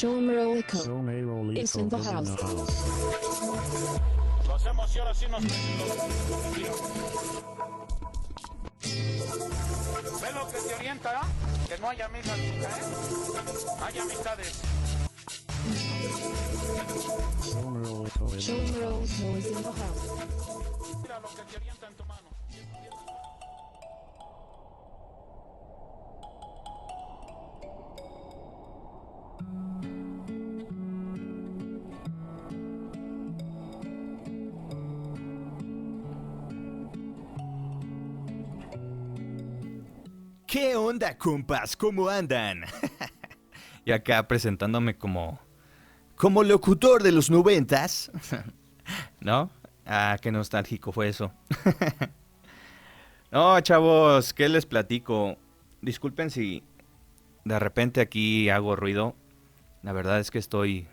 Sean Rolico is in the house. Lo hacemos y ahora sí nos... ¿Ves lo que te orienta? ¿eh? Que no haya amigas, ¿eh? Hay amistades. Sean Rolico is in the house. Mira lo que te orienta en tu mano. ¿Qué onda, compas? ¿Cómo andan? y acá presentándome como. como locutor de los noventas. ¿No? Ah, qué nostálgico fue eso. no, chavos, ¿qué les platico? Disculpen si de repente aquí hago ruido. La verdad es que estoy.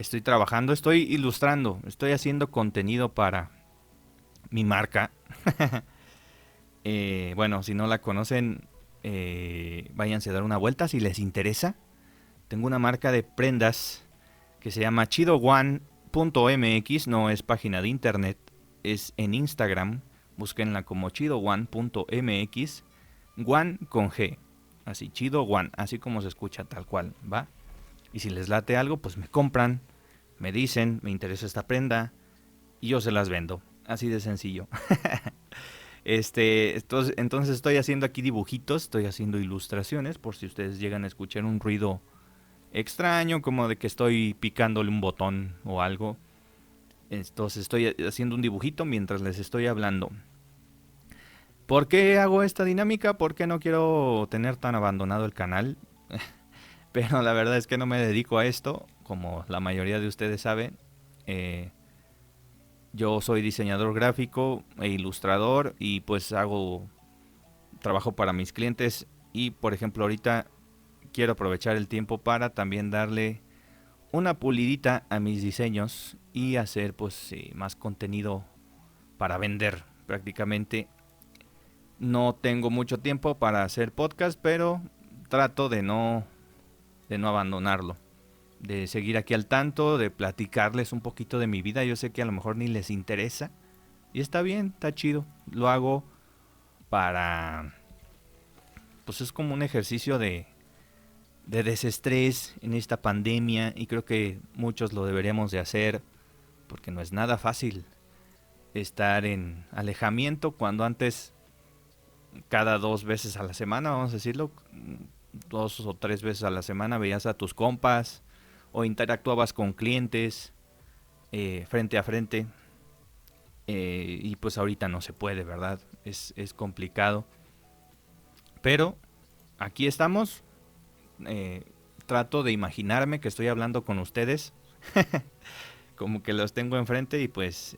Estoy trabajando, estoy ilustrando, estoy haciendo contenido para mi marca. Eh, bueno, si no la conocen, eh, váyanse a dar una vuelta si les interesa. Tengo una marca de prendas que se llama chidoone.mx, no es página de internet, es en Instagram. Búsquenla como chidoone.mx, one con G, así chido one, así como se escucha tal cual, ¿va? Y si les late algo, pues me compran, me dicen, me interesa esta prenda y yo se las vendo, así de sencillo. Este, entonces, entonces estoy haciendo aquí dibujitos, estoy haciendo ilustraciones, por si ustedes llegan a escuchar un ruido extraño, como de que estoy picándole un botón o algo. Entonces estoy haciendo un dibujito mientras les estoy hablando. ¿Por qué hago esta dinámica? Porque no quiero tener tan abandonado el canal. Pero la verdad es que no me dedico a esto, como la mayoría de ustedes saben. Eh, yo soy diseñador gráfico e ilustrador y pues hago trabajo para mis clientes y por ejemplo ahorita quiero aprovechar el tiempo para también darle una pulidita a mis diseños y hacer pues más contenido para vender prácticamente. No tengo mucho tiempo para hacer podcast, pero trato de no de no abandonarlo de seguir aquí al tanto, de platicarles un poquito de mi vida. Yo sé que a lo mejor ni les interesa. Y está bien, está chido. Lo hago para... Pues es como un ejercicio de, de desestrés en esta pandemia y creo que muchos lo deberíamos de hacer porque no es nada fácil estar en alejamiento cuando antes cada dos veces a la semana, vamos a decirlo, dos o tres veces a la semana veías a tus compas, o interactuabas con clientes eh, frente a frente. Eh, y pues ahorita no se puede, ¿verdad? Es, complicado. Pero aquí estamos. Eh, trato de imaginarme que estoy hablando con ustedes. Como que los tengo enfrente y pues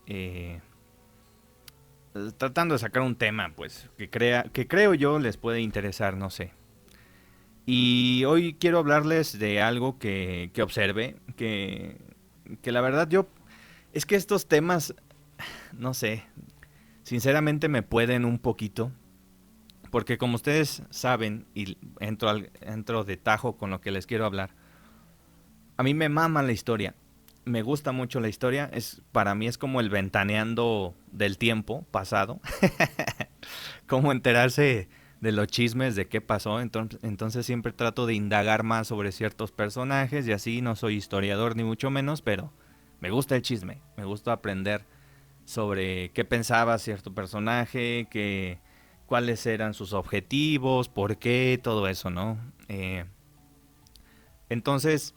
tratando de sacar un tema, pues que crea, que creo yo les puede interesar, no sé. Y hoy quiero hablarles de algo que, que observé, que, que la verdad yo... Es que estos temas, no sé, sinceramente me pueden un poquito. Porque como ustedes saben, y entro, al, entro de tajo con lo que les quiero hablar, a mí me mama la historia. Me gusta mucho la historia. Es, para mí es como el ventaneando del tiempo pasado. como enterarse de los chismes de qué pasó, entonces, entonces siempre trato de indagar más sobre ciertos personajes y así no soy historiador ni mucho menos, pero me gusta el chisme, me gusta aprender sobre qué pensaba cierto personaje, qué, cuáles eran sus objetivos, por qué, todo eso, ¿no? Eh, entonces,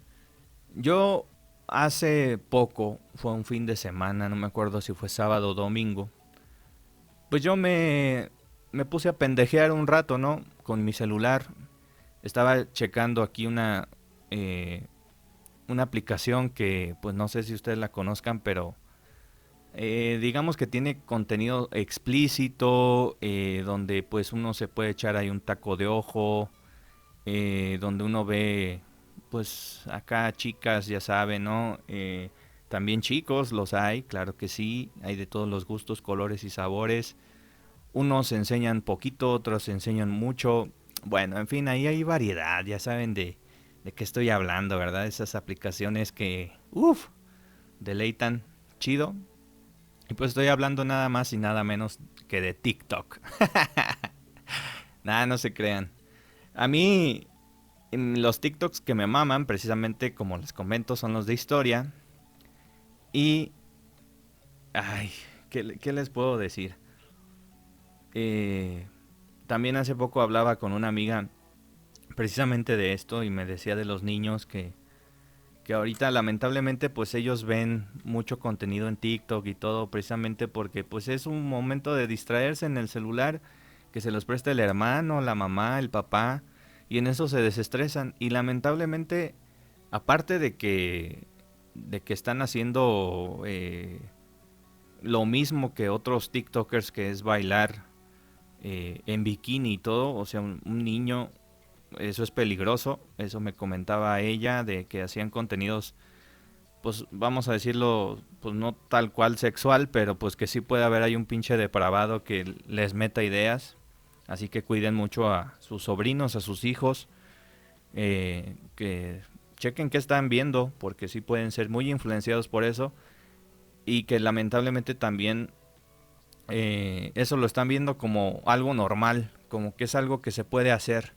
yo hace poco, fue un fin de semana, no me acuerdo si fue sábado o domingo, pues yo me me puse a pendejear un rato, ¿no? Con mi celular. Estaba checando aquí una, eh, una aplicación que, pues no sé si ustedes la conozcan, pero eh, digamos que tiene contenido explícito, eh, donde pues uno se puede echar ahí un taco de ojo, donde uno ve, pues acá chicas, ya saben, ¿no? también chicos los hay, claro que sí, hay de todos los gustos, colores y sabores. Unos enseñan poquito, otros enseñan mucho. Bueno, en fin, ahí hay variedad, ya saben, de, de qué estoy hablando, ¿verdad? Esas aplicaciones que, uff, deleitan chido. Y pues estoy hablando nada más y nada menos que de TikTok. nada, no se crean. A mí, los TikToks que me maman, precisamente como les comento, son los de historia. Y... Ay, ¿qué, qué les puedo decir? Eh, también hace poco hablaba con una amiga precisamente de esto y me decía de los niños que, que ahorita lamentablemente pues ellos ven mucho contenido en TikTok y todo precisamente porque pues es un momento de distraerse en el celular que se los presta el hermano, la mamá, el papá y en eso se desestresan. Y lamentablemente aparte de que de que están haciendo eh, lo mismo que otros TikTokers que es bailar eh, en bikini y todo, o sea, un, niño, eso es peligroso, eso me comentaba ella, de que hacían contenidos, pues vamos a decirlo, pues no tal cual sexual, pero pues que sí puede haber ahí un pinche depravado que les meta ideas, así que cuiden mucho a sus sobrinos, a sus hijos, eh, que chequen qué están viendo, porque sí pueden ser muy influenciados por eso, y que lamentablemente también eh, eso lo están viendo como algo normal, como que es algo que se puede hacer.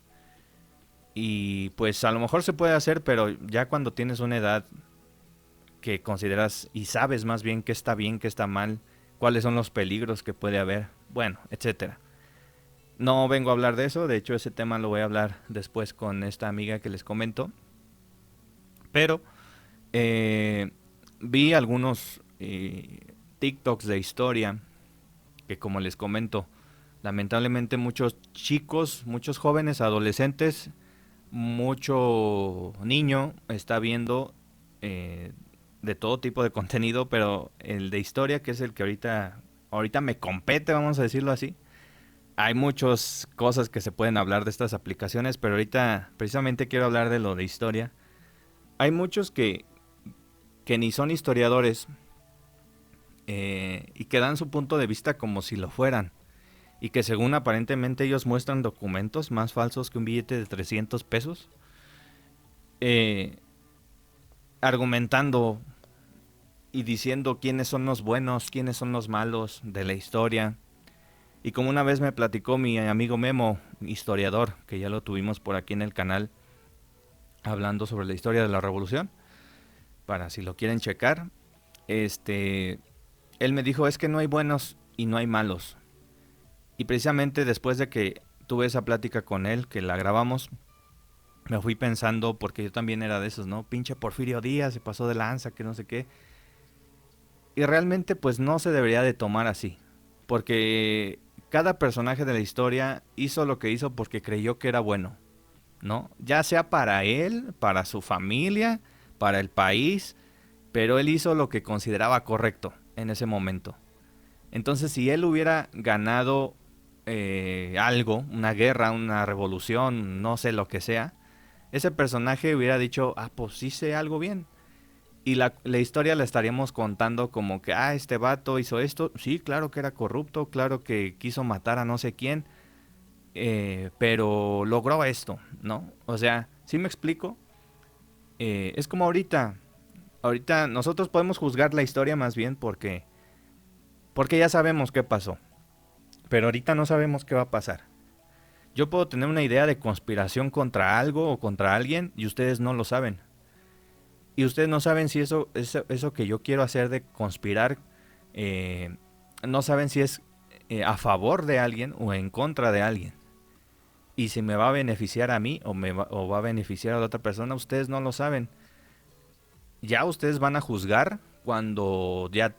Y pues a lo mejor se puede hacer, pero ya cuando tienes una edad que consideras y sabes más bien qué está bien, qué está mal, cuáles son los peligros que puede haber, bueno, etcétera. No vengo a hablar de eso, de hecho ese tema lo voy a hablar después con esta amiga que les comento. Pero eh, vi algunos eh, TikToks de historia que como les comento, lamentablemente muchos chicos, muchos jóvenes, adolescentes, mucho niño está viendo eh, de todo tipo de contenido, pero el de historia, que es el que ahorita, ahorita me compete, vamos a decirlo así. Hay muchas cosas que se pueden hablar de estas aplicaciones, pero ahorita precisamente quiero hablar de lo de historia. Hay muchos que, que ni son historiadores, eh, y que dan su punto de vista como si lo fueran. Y que según aparentemente ellos muestran documentos más falsos que un billete de 300 pesos. Eh, argumentando y diciendo quiénes son los buenos, quiénes son los malos de la historia. Y como una vez me platicó mi amigo Memo, historiador, que ya lo tuvimos por aquí en el canal, hablando sobre la historia de la revolución, para si lo quieren checar, este, él me dijo, es que no hay buenos y no hay malos. Y precisamente después de que tuve esa plática con él, que la grabamos, me fui pensando, porque yo también era de esos, ¿no? Pinche Porfirio Díaz se pasó de lanza, que no sé qué. Y realmente pues no se debería de tomar así, porque cada personaje de la historia hizo lo que hizo porque creyó que era bueno, ¿no? Ya sea para él, para su familia, para el país, pero él hizo lo que consideraba correcto en ese momento. Entonces, si él hubiera ganado eh, algo, una guerra, una revolución, no sé lo que sea, ese personaje hubiera dicho, ah, pues hice algo bien. Y la, historia la estaríamos contando como que, ah, este vato hizo esto. Sí, claro que era corrupto, claro que quiso matar a no sé quién, eh, pero logró esto, ¿no? O sea, ¿sí me explico? Eh, es como ahorita, ahorita nosotros podemos juzgar la historia más bien porque porque ya sabemos qué pasó. Pero ahorita no sabemos qué va a pasar. Yo puedo tener una idea de conspiración contra algo o contra alguien y ustedes no lo saben. Y ustedes no saben si eso, eso, eso que yo quiero hacer de conspirar, eh, no saben si es eh, a favor de alguien o en contra de alguien. Y si me va a beneficiar a mí o, me o va a beneficiar a la otra persona, ustedes no lo saben ya ustedes van a juzgar cuando ya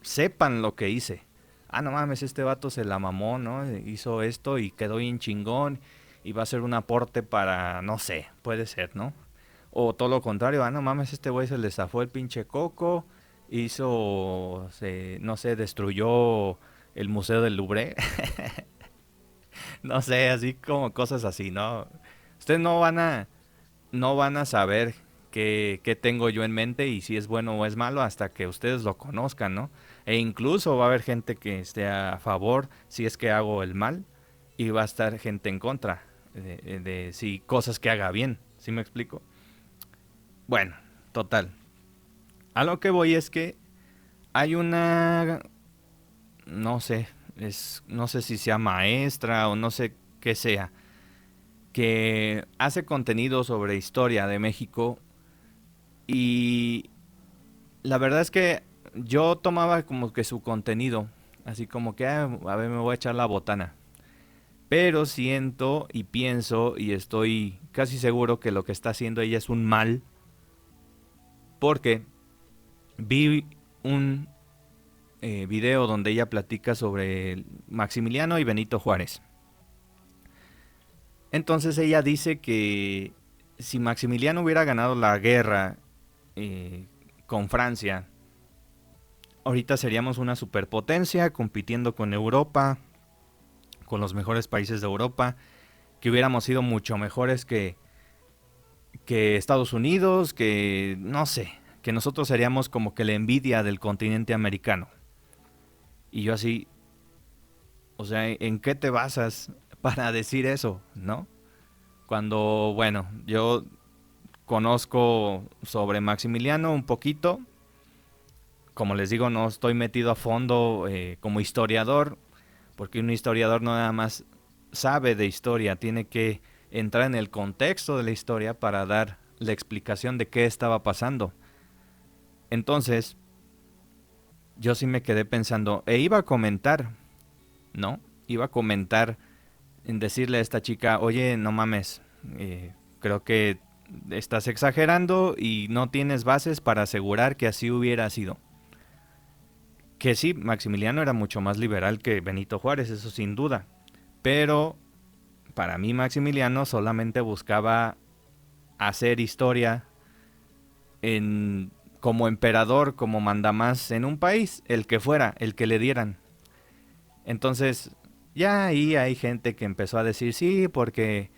sepan lo que hice. Ah, no mames, este vato se la mamó, ¿no? Hizo esto y quedó bien chingón y va a ser un aporte para, no sé, puede ser, ¿no? O todo lo contrario, ah, no mames, este güey se le zafó el pinche coco, hizo, se, no sé, destruyó el Museo del Louvre. no sé, así como cosas así, ¿no? Ustedes no van a, no van a saber qué, tengo yo en mente y si es bueno o es malo hasta que ustedes lo conozcan, ¿no? E incluso va a haber gente que esté a favor si es que hago el mal y va a estar gente en contra de, si cosas que haga bien, ¿sí me explico? Bueno, total. A lo que voy es que hay una no sé, es no sé si sea maestra o no sé qué sea que hace contenido sobre historia de México y la verdad es que yo tomaba como que su contenido, así como que ah, a ver me voy a echar la botana. Pero siento y pienso y estoy casi seguro que lo que está haciendo ella es un mal. Porque vi un eh, video donde ella platica sobre Maximiliano y Benito Juárez. Entonces ella dice que si Maximiliano hubiera ganado la guerra eh, con Francia, ahorita seríamos una superpotencia compitiendo con Europa, con los mejores países de Europa, que hubiéramos sido mucho mejores que, que Estados Unidos, que no sé, que nosotros seríamos como que la envidia del continente americano. Y yo así, o sea, ¿en qué te basas para decir eso, ¿no? Cuando, bueno, yo conozco sobre Maximiliano un poquito. Como les digo, no estoy metido a fondo eh, como historiador, porque un historiador no nada más sabe de historia, tiene que entrar en el contexto de la historia para dar la explicación de qué estaba pasando. Entonces, yo sí me quedé pensando, e iba a comentar, ¿no? Iba a comentar en decirle a esta chica, oye, no mames, eh, creo que estás exagerando y no tienes bases para asegurar que así hubiera sido. Que sí, Maximiliano era mucho más liberal que Benito Juárez, eso sin duda. Pero para mí Maximiliano solamente buscaba hacer historia en, como emperador, como mandamás en un país, el que fuera, el que le dieran. Entonces, ya ahí hay gente que empezó a decir, sí, porque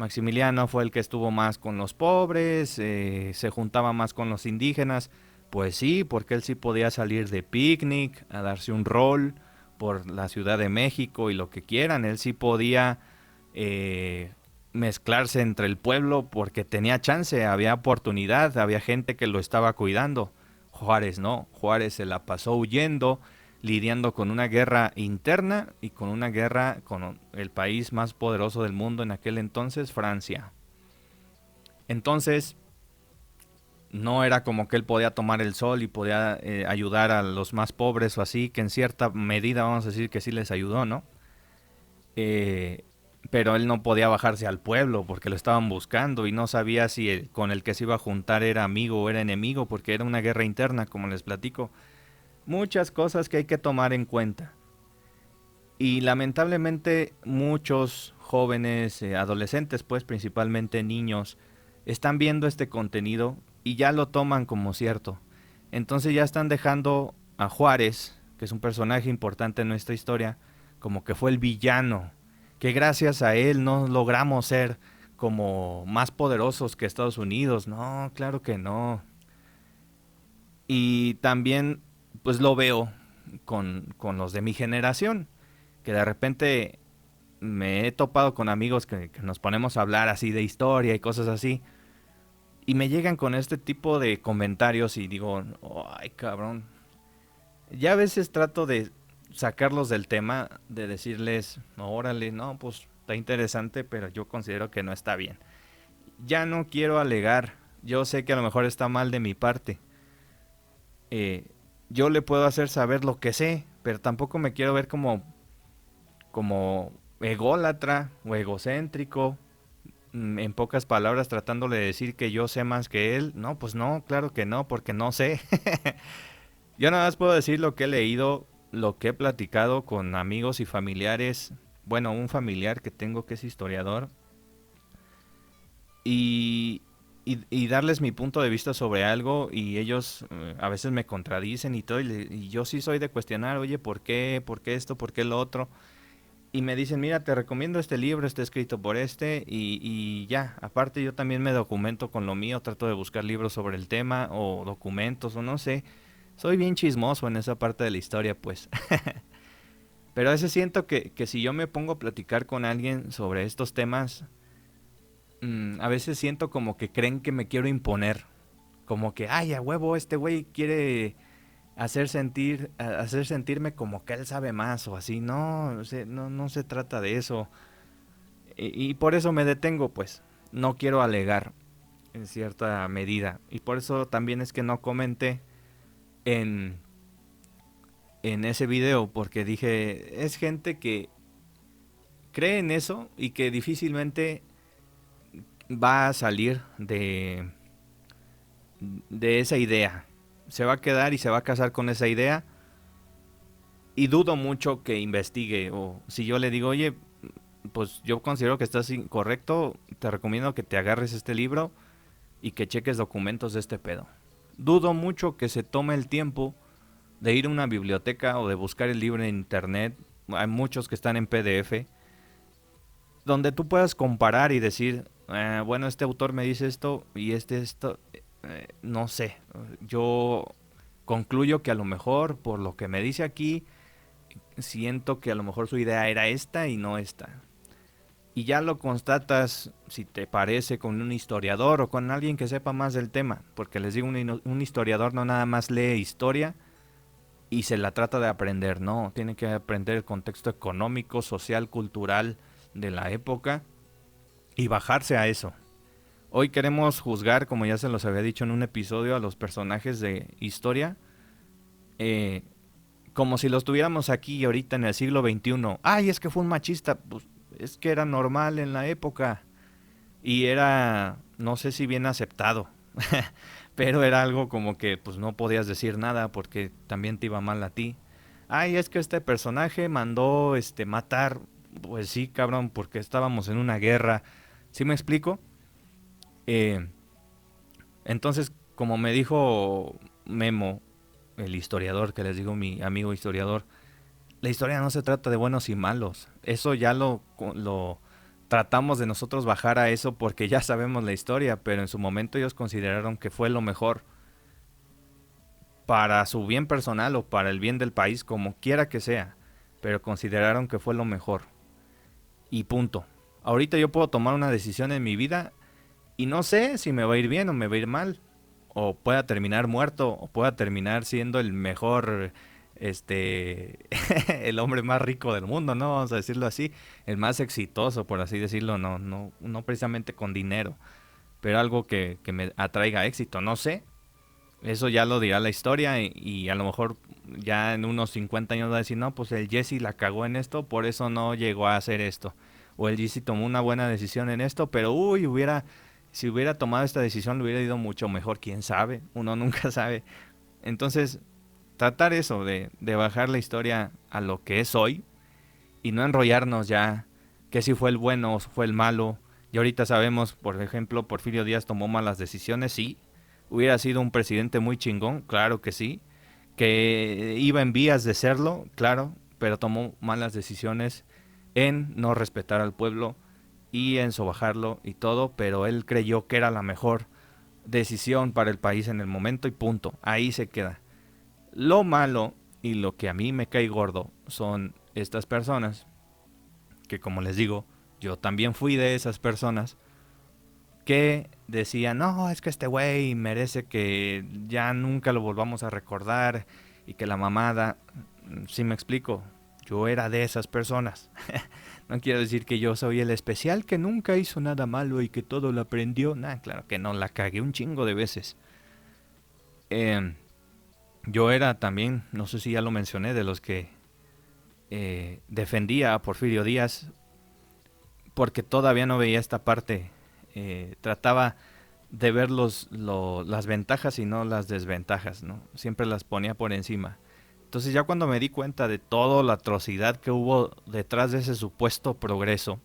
Maximiliano fue el que estuvo más con los pobres, eh, se juntaba más con los indígenas. Pues sí, porque él sí podía salir de picnic, a darse un rol por la Ciudad de México y lo que quieran. Él sí podía eh, mezclarse entre el pueblo porque tenía chance, había oportunidad, había gente que lo estaba cuidando. Juárez no, Juárez se la pasó huyendo, lidiando con una guerra interna y con una guerra con el país más poderoso del mundo en aquel entonces, Francia. Entonces, no era como que él podía tomar el sol y podía eh, ayudar a los más pobres o así, que en cierta medida vamos a decir que sí les ayudó, ¿no? Eh, pero él no podía bajarse al pueblo porque lo estaban buscando y no sabía si el, con el que se iba a juntar era amigo o era enemigo porque era una guerra interna, como les platico muchas cosas que hay que tomar en cuenta. Y lamentablemente muchos jóvenes, eh, adolescentes, pues principalmente niños, están viendo este contenido y ya lo toman como cierto. Entonces ya están dejando a Juárez, que es un personaje importante en nuestra historia, como que fue el villano, que gracias a él no logramos ser como más poderosos que Estados Unidos. No, claro que no. Y también pues lo veo con, los de mi generación, que de repente me he topado con amigos que, nos ponemos a hablar así de historia y cosas así, y me llegan con este tipo de comentarios y digo, ay cabrón, ya a veces trato de sacarlos del tema, de decirles, órale, no, pues está interesante, pero yo considero que no está bien. Ya no quiero alegar, yo sé que a lo mejor está mal de mi parte. Eh, yo le puedo hacer saber lo que sé, pero tampoco me quiero ver como como ególatra o egocéntrico, mm, en pocas palabras tratándole de decir que yo sé más que él. No, pues no, claro que no, porque no sé. yo nada más puedo decir lo que he leído, lo que he platicado con amigos y familiares. Bueno, un familiar que tengo que es historiador. Y, y, darles mi punto de vista sobre algo y ellos eh, a veces me contradicen y todo y, yo sí soy de cuestionar, oye, ¿por qué? ¿Por qué esto? ¿Por qué lo otro? Y me dicen, mira, te recomiendo este libro, está escrito por este y, y ya, aparte yo también me documento con lo mío, trato de buscar libros sobre el tema o documentos o no sé. Soy bien chismoso en esa parte de la historia, pues. Pero a veces siento que, que si yo me pongo a platicar con alguien sobre estos temas, Mm, a veces siento como que creen que me quiero imponer como que, ay, a huevo, este güey quiere hacer sentir, hacer sentirme como que él sabe más o así. No, no, no se trata de eso. Y, por eso me detengo, pues. No quiero alegar en cierta medida. Y por eso también es que no comenté en, en ese video, porque dije, es gente que cree en eso y que difícilmente va a salir de, de esa idea. Se va a quedar y se va a casar con esa idea. Y dudo mucho que investigue. O si yo le digo, oye, pues yo considero que estás incorrecto, te recomiendo que te agarres este libro y que cheques documentos de este pedo. Dudo mucho que se tome el tiempo de ir a una biblioteca o de buscar el libro en internet. Hay muchos que están en PDF. Donde tú puedas comparar y decir, eh, bueno, este autor me dice esto y este esto. Eh, no sé. Yo concluyo que a lo mejor, por lo que me dice aquí, siento que a lo mejor su idea era esta y no esta y ya lo constatas, si te parece, con un historiador o con alguien que sepa más del tema, porque les digo, un, historiador no nada más lee historia y se la trata de aprender, no, tiene que aprender el contexto económico, social, cultural de la época y bajarse a eso. Hoy queremos juzgar, como ya se los había dicho en un episodio, a los personajes de historia, eh, como si los tuviéramos aquí ahorita en el siglo XXI. Ay, es que fue un machista. Pues, es que era normal en la época y era, no sé si bien aceptado, pero era algo como que pues no podías decir nada porque también te iba mal a ti. Ay, es que este personaje mandó este matar, pues sí, cabrón, porque estábamos en una guerra. ¿Sí me explico? Eh, entonces, como me dijo Memo, el historiador, que les digo mi amigo historiador, la historia no se trata de buenos y malos. Eso ya lo, lo tratamos de nosotros bajar a eso porque ya sabemos la historia, pero en su momento ellos consideraron que fue lo mejor para su bien personal o para el bien del país, como quiera que sea, pero consideraron que fue lo mejor. Y punto. Ahorita yo puedo tomar una decisión en mi vida y no sé si me va a ir bien o me va a ir mal. O pueda terminar muerto o pueda terminar siendo el mejor este el hombre más rico del mundo, ¿no? Vamos a decirlo así, el más exitoso, por así decirlo, no, no, no precisamente con dinero, pero algo que, me atraiga éxito, no sé. Eso ya lo dirá la historia y, a lo mejor ya en unos 50 años va a decir, no, pues el Jesse la cagó en esto, por eso no llegó a hacer esto. O el Jesse tomó una buena decisión en esto, pero uy, hubiera, si hubiera tomado esta decisión le hubiera ido mucho mejor, quién sabe, uno nunca sabe. Entonces, tratar eso, de, bajar la historia a lo que es hoy y no enrollarnos ya que si fue el bueno o fue el malo. Y ahorita sabemos, por ejemplo, Porfirio Díaz tomó malas decisiones, sí. Hubiera sido un presidente muy chingón, claro que sí. Que iba en vías de serlo, claro, pero tomó malas decisiones en no respetar al pueblo y en sobajarlo y todo, pero él creyó que era la mejor decisión para el país en el momento y punto. Ahí se queda. Lo malo y lo que a mí me cae gordo son estas personas, que como les digo, yo también fui de esas personas, que decían, no, es que este güey merece que ya nunca lo volvamos a recordar y que la mamada, si me explico, yo era de esas personas. no quiero decir que yo soy el especial que nunca hizo nada malo y que todo lo aprendió. Nah, claro que no, la cagué un chingo de veces. Eh, yo era también, no sé si ya lo mencioné, de los que eh, defendía a Porfirio Díaz porque todavía no veía esta parte. Eh, trataba de ver los, las ventajas y no las desventajas, ¿no? Siempre las ponía por encima. Entonces ya cuando me di cuenta de toda la atrocidad que hubo detrás de ese supuesto progreso,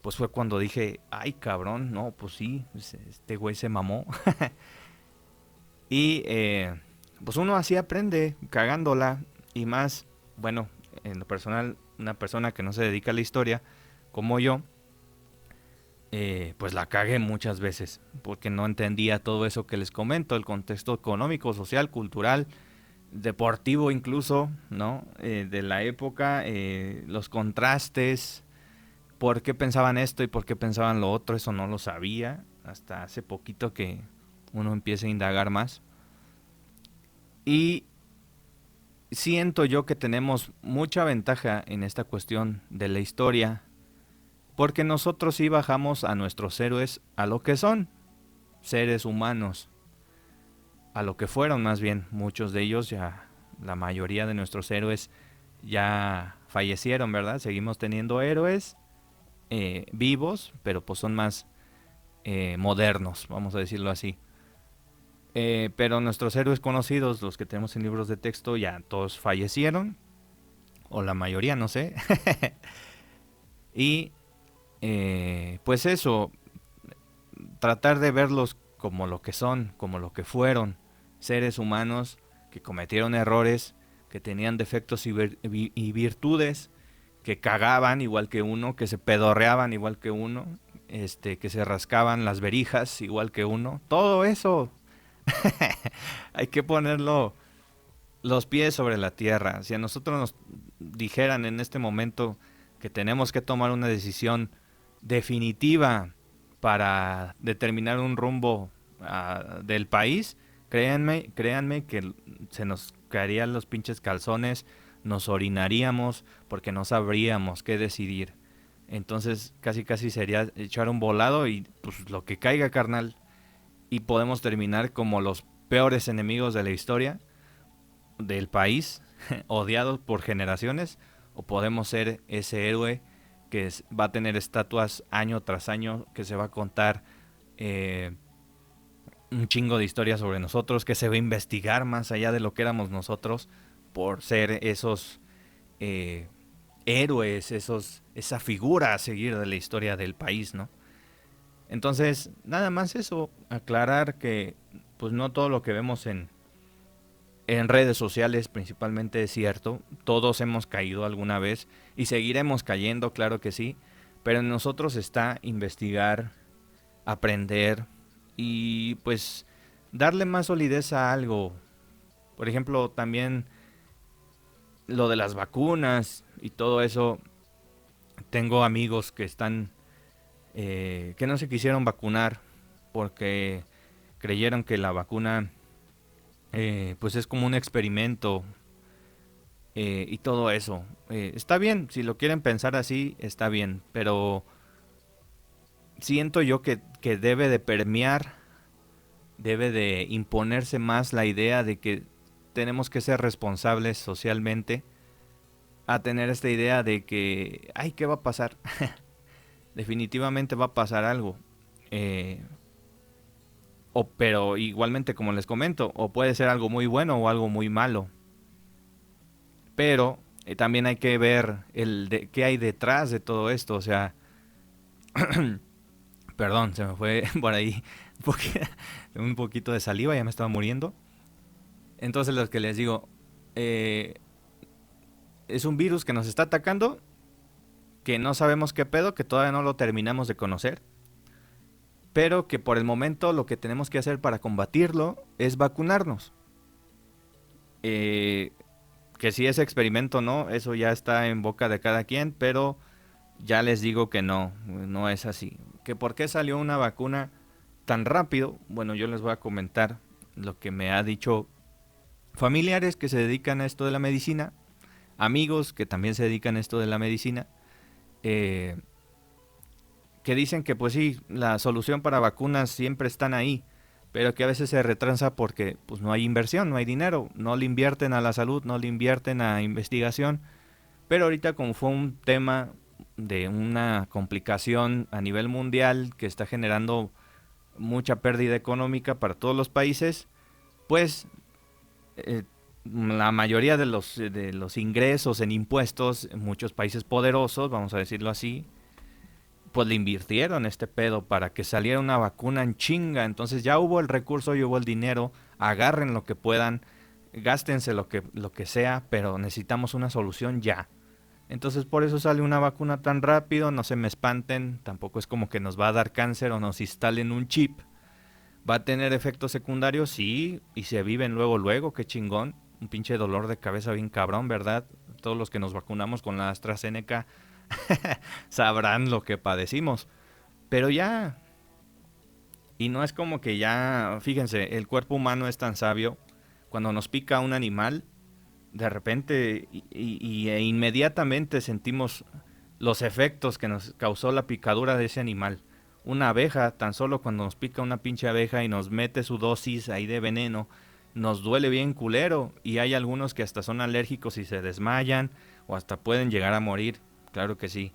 pues fue cuando dije, ay cabrón, no, pues sí, este güey se mamó. y eh, pues uno así aprende, cagándola y más, bueno, en lo personal, una persona que no se dedica a la historia, como yo, eh, pues la cagué muchas veces, porque no entendía todo eso que les comento, el contexto económico, social, cultural, deportivo incluso, ¿no? Eh, de la época, eh, los contrastes, por qué pensaban esto y por qué pensaban lo otro, eso no lo sabía, hasta hace poquito que uno empieza a indagar más. Y siento yo que tenemos mucha ventaja en esta cuestión de la historia, porque nosotros sí bajamos a nuestros héroes a lo que son, seres humanos, a lo que fueron más bien, muchos de ellos ya, la mayoría de nuestros héroes ya fallecieron, ¿verdad? Seguimos teniendo héroes eh, vivos, pero pues son más eh, modernos, vamos a decirlo así. Eh, pero nuestros héroes conocidos, los que tenemos en libros de texto, ya todos fallecieron. O la mayoría, no sé. y pues eso, tratar de verlos como lo que son, como lo que fueron, seres humanos que cometieron errores, que tenían defectos y, virtudes, que cagaban igual que uno, que se pedorreaban igual que uno, este, que se rascaban las verijas igual que uno. Todo eso hay que ponerlo los pies sobre la tierra. Si a nosotros nos dijeran en este momento que tenemos que tomar una decisión definitiva para determinar un rumbo uh, del país, créanme, créanme que se nos caerían los pinches calzones, nos orinaríamos porque no sabríamos qué decidir. Entonces casi casi sería echar un volado y pues lo que caiga carnal. Y podemos terminar como los peores enemigos de la historia del país, odiados por generaciones, o podemos ser ese héroe que va a tener estatuas año tras año, que se va a contar eh, un chingo de historias sobre nosotros, que se va a investigar más allá de lo que éramos nosotros por ser esos eh, héroes, esos, esa figura a seguir de la historia del país, ¿no? Entonces, nada más eso, aclarar que pues no todo lo que vemos en, en redes sociales principalmente es cierto, todos hemos caído alguna vez y seguiremos cayendo, claro que sí, pero en nosotros está investigar, aprender y pues darle más solidez a algo. Por ejemplo, también lo de las vacunas y todo eso. Tengo amigos que están, eh, que no se quisieron vacunar porque creyeron que la vacuna eh, pues es como un experimento eh, y todo eso. Eh, está bien, si lo quieren pensar así, está bien, pero siento yo que, que debe de permear, debe de imponerse más la idea de que tenemos que ser responsables socialmente a tener esta idea de que, ay, ¿qué va a pasar? Definitivamente va a pasar algo. Eh, o, pero igualmente, como les comento, o puede ser algo muy bueno o algo muy malo. Pero eh, también hay que ver el de, qué hay detrás de todo esto. O sea, perdón, se me fue por ahí un poquito de saliva, ya me estaba muriendo. Entonces, los que les digo, eh, es un virus que nos está atacando, que no sabemos qué pedo, que todavía no lo terminamos de conocer pero que por el momento lo que tenemos que hacer para combatirlo es vacunarnos. Eh, que si es experimento no, eso ya está en boca de cada quien, pero ya les digo que no, no es así. ¿Que por qué salió una vacuna tan rápido? Bueno, yo les voy a comentar lo que me ha dicho familiares que se dedican a esto de la medicina, amigos que también se dedican a esto de la medicina. Eh, que dicen que pues sí, la solución para vacunas siempre están ahí, pero que a veces se retrasa porque pues no hay inversión, no hay dinero, no le invierten a la salud, no le invierten a investigación. Pero ahorita como fue un tema de una complicación a nivel mundial que está generando mucha pérdida económica para todos los países, pues eh, la mayoría de los, de los ingresos en impuestos en muchos países poderosos, vamos a decirlo así, pues le invirtieron este pedo para que saliera una vacuna en chinga. Entonces ya hubo el recurso, ya hubo el dinero, agarren lo que puedan, gástense lo que, lo que sea, pero necesitamos una solución ya. Entonces por eso sale una vacuna tan rápido, no se me espanten, tampoco es como que nos va a dar cáncer o nos instalen un chip. ¿Va a tener efectos secundarios? Sí, y se viven luego, luego, qué chingón. Un pinche dolor de cabeza bien cabrón, ¿verdad? Todos los que nos vacunamos con la AstraZeneca sabrán lo que padecimos. Pero ya, Y no es como que ya, fíjense, el cuerpo humano es tan sabio. Cuando nos pica un animal, de repente y, e inmediatamente sentimos los efectos que nos causó la picadura de ese animal. Una abeja, tan solo cuando nos pica una pinche abeja y nos mete su dosis ahí de veneno, nos duele bien culero. Y hay algunos que hasta son alérgicos y se desmayan o hasta pueden llegar a morir. Claro que sí.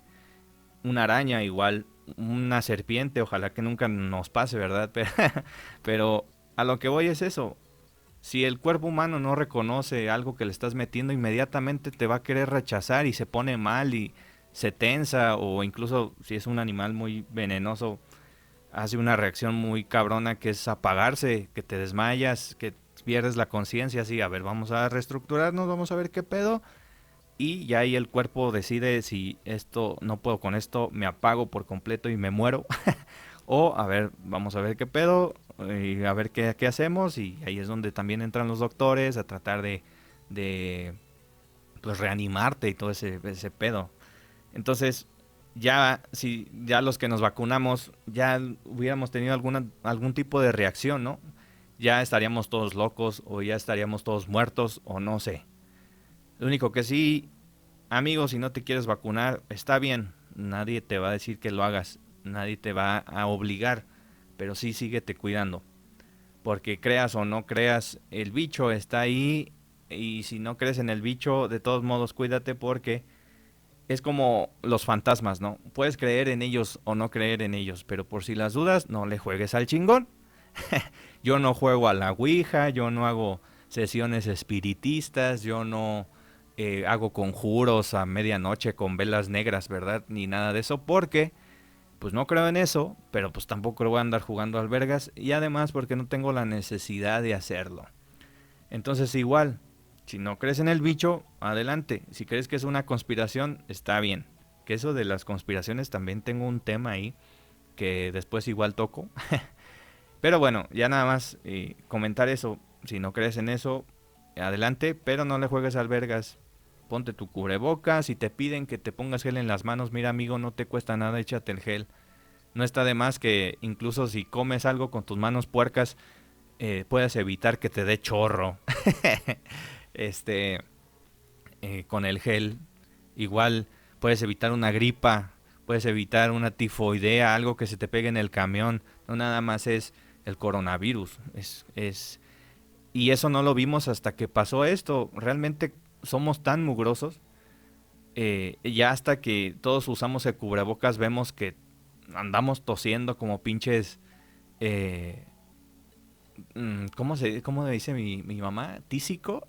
Una araña igual, una serpiente, ojalá que nunca nos pase, ¿verdad? Pero, a lo que voy es eso. Si el cuerpo humano no reconoce algo que le estás metiendo, inmediatamente te va a querer rechazar y se pone mal y se tensa o incluso si es un animal muy venenoso, hace una reacción muy cabrona que es apagarse, que te desmayas, que pierdes la conciencia, así, a ver, vamos a reestructurarnos, vamos a ver qué pedo y ya ahí el cuerpo decide si esto no puedo con esto, me apago por completo y me muero. o a ver, vamos a ver qué pedo y a ver qué, qué, hacemos y ahí es donde también entran los doctores a tratar de, de pues reanimarte y todo ese, ese pedo. Entonces, ya si ya los que nos vacunamos ya hubiéramos tenido alguna algún tipo de reacción, ¿no? Ya estaríamos todos locos o ya estaríamos todos muertos o no sé. Lo único que sí, amigo, si no te quieres vacunar, está bien. Nadie te va a decir que lo hagas. Nadie te va a obligar. Pero sí síguete cuidando. Porque creas o no creas, el bicho está ahí. Y si no crees en el bicho, de todos modos cuídate porque es como los fantasmas, ¿no? Puedes creer en ellos o no creer en ellos. Pero por si las dudas, no le juegues al chingón. yo no juego a la Ouija, yo no hago sesiones espiritistas, yo no eh, hago conjuros a medianoche con velas negras, ¿verdad? Ni nada de eso, porque pues no creo en eso, pero pues tampoco voy a andar jugando albergas y además porque no tengo la necesidad de hacerlo. Entonces igual, si no crees en el bicho, adelante. Si crees que es una conspiración, está bien. Que eso de las conspiraciones también tengo un tema ahí que después igual toco. pero bueno, ya nada más eh, comentar eso. Si no crees en eso, adelante, pero no le juegues albergas ponte tu cubrebocas, si te piden que te pongas gel en las manos, mira amigo, no te cuesta nada, échate el gel. No está de más que incluso si comes algo con tus manos puercas, eh, puedas evitar que te dé chorro. este, eh, con el gel, igual puedes evitar una gripa, puedes evitar una tifoidea, algo que se te pegue en el camión. No nada más es el coronavirus, es, es y eso no lo vimos hasta que pasó esto. Realmente somos tan mugrosos, eh, ya hasta que todos usamos el cubrebocas vemos que andamos tosiendo como pinches... Eh, mm, ¿cómo, se, ¿Cómo dice mi, mi mamá? ¿Tísico?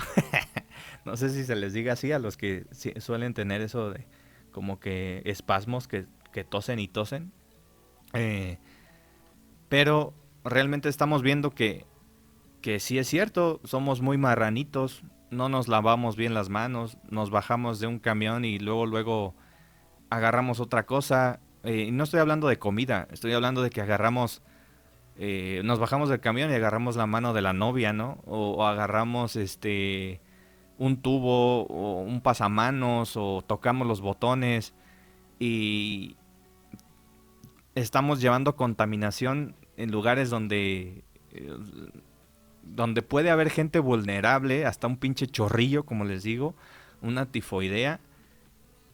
no sé si se les diga así a los que suelen tener eso de como que espasmos que, que tosen y tosen. Eh, pero realmente estamos viendo que, que sí es cierto, somos muy marranitos, no nos lavamos bien las manos, nos bajamos de un camión y luego luego agarramos otra cosa. Eh, no estoy hablando de comida, estoy hablando de que agarramos, eh, nos bajamos del camión y agarramos la mano de la novia, ¿no? O, agarramos este un tubo o un pasamanos o tocamos los botones y estamos llevando contaminación en lugares donde eh, donde puede haber gente vulnerable, hasta un pinche chorrillo, como les digo, una tifoidea.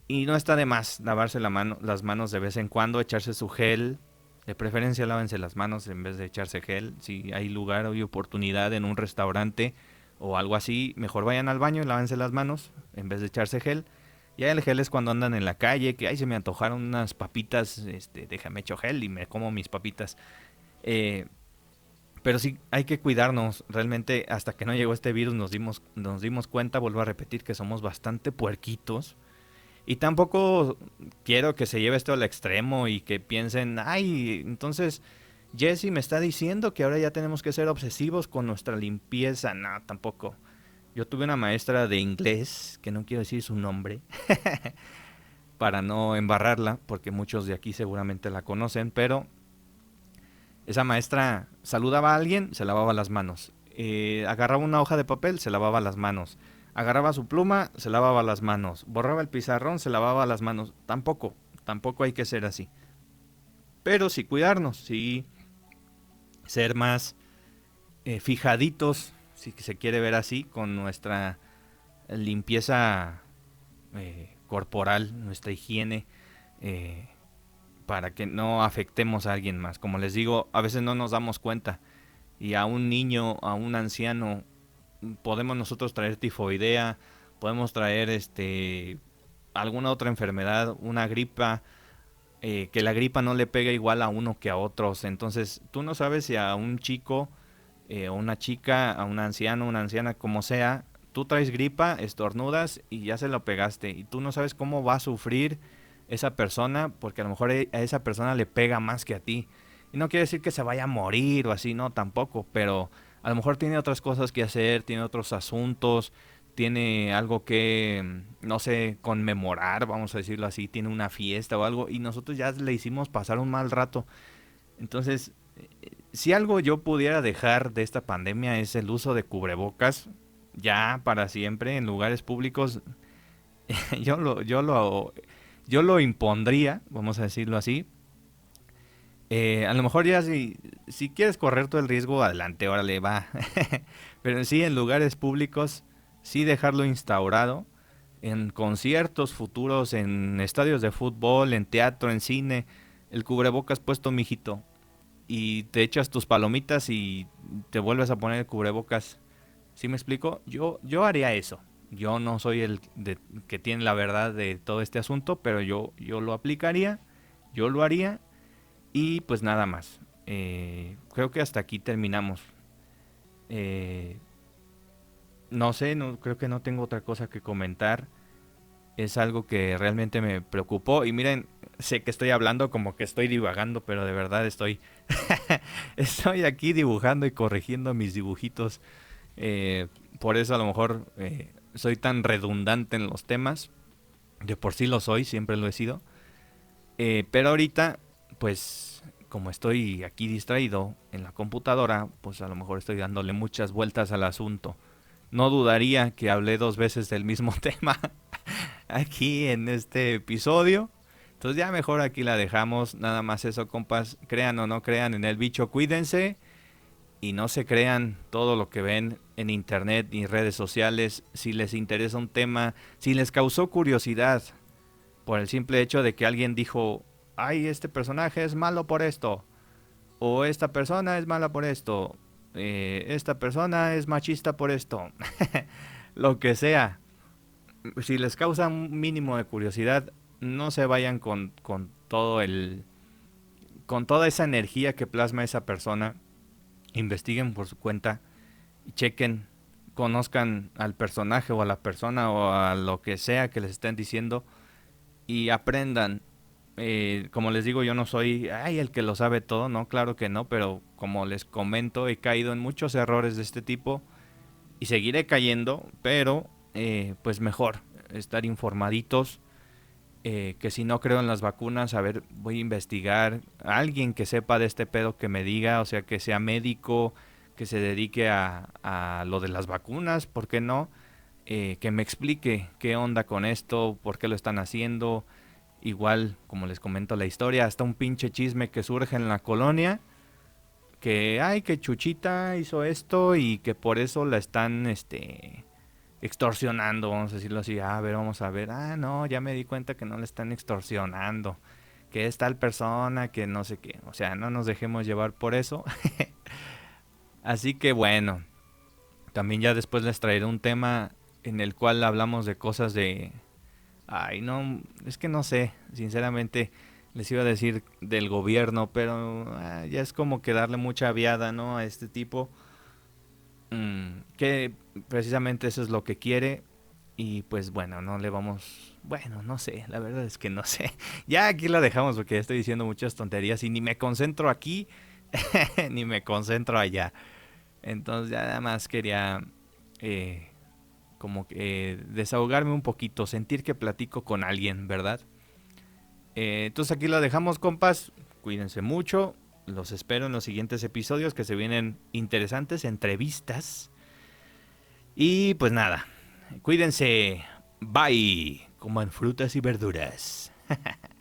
Y no está de más lavarse las manos de vez en cuando, echarse su gel. De preferencia lávense las manos en vez de echarse gel. Si hay lugar o oportunidad en un restaurante o algo así, mejor vayan al baño y lávense las manos en vez de echarse gel. Ya el gel es cuando andan en la calle, que ay se me antojaron unas papitas, este, déjame echo gel y me como mis papitas. Eh, pero sí, hay que cuidarnos. Realmente, hasta que no llegó este virus, nos dimos, nos dimos cuenta, vuelvo a repetir, que somos bastante puerquitos. Y tampoco quiero que se lleve esto al extremo y que piensen, ay, entonces Jesse me está diciendo que ahora ya tenemos que ser obsesivos con nuestra limpieza. No, tampoco. Yo tuve una maestra de inglés, que no quiero decir su nombre, para no embarrarla, porque muchos de aquí seguramente la conocen, pero esa maestra saludaba a alguien, se lavaba las manos. Eh, agarraba una hoja de papel, se lavaba las manos. Agarraba su pluma, se lavaba las manos. Borraba el pizarrón, se lavaba las manos. Tampoco, tampoco hay que ser así. Pero sí cuidarnos, sí ser más eh, fijaditos, si se quiere ver así, con nuestra limpieza eh, corporal, nuestra higiene, eh, para que no afectemos a alguien más. Como les digo, a veces no nos damos cuenta y a un niño, a un anciano, podemos nosotros traer tifoidea, podemos traer este alguna otra enfermedad, una gripa, eh, que la gripa no le pega igual a uno que a otros. Entonces, tú no sabes si a un chico, eh, o una chica, a un anciano, una anciana, como sea, tú traes gripa, estornudas y ya se lo pegaste. Y tú no sabes cómo va a sufrir esa persona, porque a lo mejor e, a esa persona le pega más que a ti. Y no quiere decir que se vaya a morir o así, no, tampoco, pero a lo mejor tiene otras cosas que hacer, tiene otros asuntos, tiene algo que, no sé, conmemorar, vamos a decirlo así, tiene una fiesta o algo, y nosotros ya le hicimos pasar un mal rato. Entonces, eh, si algo yo pudiera dejar de esta pandemia es el uso de cubrebocas, ya para siempre en lugares públicos, yo lo, yo lo, yo lo impondría, vamos a decirlo así. Eh, a lo mejor ya si, si quieres correr todo el riesgo, adelante, órale, va. Pero sí, en lugares públicos, sí dejarlo instaurado en conciertos futuros, en estadios de fútbol, en teatro, en cine, el cubrebocas puesto, mijito, y te echas tus palomitas y te vuelves a poner el cubrebocas. ¿Sí me explico? Yo, yo haría eso. Yo no soy el que tiene la verdad de todo este asunto, pero yo, yo lo aplicaría, yo lo haría y pues nada más. Eh, creo que hasta aquí terminamos. Eh, no sé, creo que no tengo otra cosa que comentar. Es algo que realmente me preocupó. Y miren, sé que estoy hablando como que estoy divagando, pero de verdad estoy, estoy aquí dibujando y corrigiendo mis dibujitos. Eh, por eso a lo mejor eh, soy tan redundante en los temas. De por sí lo soy, siempre lo he sido. Eh, pero ahorita, pues como estoy aquí distraído en la computadora, pues a lo mejor estoy dándole muchas vueltas al asunto no dudaría que hablé dos veces del mismo tema aquí en este episodio. Entonces ya mejor aquí la dejamos. Nada más eso, compas. Crean o no crean en el bicho, cuídense. Y no se crean todo lo que ven en internet y redes sociales. Si les interesa un tema, si les causó curiosidad por el simple hecho de que alguien dijo, ay, este personaje es malo por esto. O esta persona es mala por esto eh, esta persona es machista por esto, lo que sea. Si les causa un mínimo de curiosidad, no se vayan con, con todo el... con toda esa energía que plasma esa persona. Investiguen por su cuenta y chequen, conozcan al personaje o a la persona o a lo que sea que les estén diciendo y aprendan eh, como les digo, yo no soy ay, el que lo sabe todo, no, claro que no, pero como les comento, he caído en muchos errores de este tipo y seguiré cayendo, pero eh, pues mejor estar informaditos. Eh, que si no creo en las vacunas, a ver, voy a investigar a alguien que sepa de este pedo que me diga, o sea, que sea médico, que se dedique a, a lo de las vacunas, ¿por qué no? que me explique qué onda con esto, por qué lo están haciendo, Igual, como les comento la historia, hasta un pinche chisme que surge en la colonia. Que, ay, que Chuchita hizo esto y que por eso la están, este, extorsionando, vamos a decirlo así. Ah, a ver, vamos a ver. Ah, no, ya me di cuenta que no le están extorsionando. Que es tal persona, que no sé qué. O sea, no nos dejemos llevar por eso. así que bueno, también ya después les traeré un tema en el cual hablamos de cosas de Ay, no, es que no sé, sinceramente les iba a decir del gobierno, pero ah, ya es como que darle mucha viada, ¿no? A este tipo, mm, que precisamente eso es lo que quiere y pues bueno, no le vamos, bueno, no sé, la verdad es que no sé. Ya aquí la dejamos porque estoy diciendo muchas tonterías y ni me concentro aquí, ni me concentro allá. Entonces ya nada más quería... Eh, como eh, desahogarme un poquito, sentir que platico con alguien, ¿verdad? Eh, entonces aquí lo dejamos, compas. Cuídense mucho. Los espero en los siguientes episodios que se vienen interesantes, entrevistas. Y pues nada, cuídense. Bye. Como en frutas y verduras.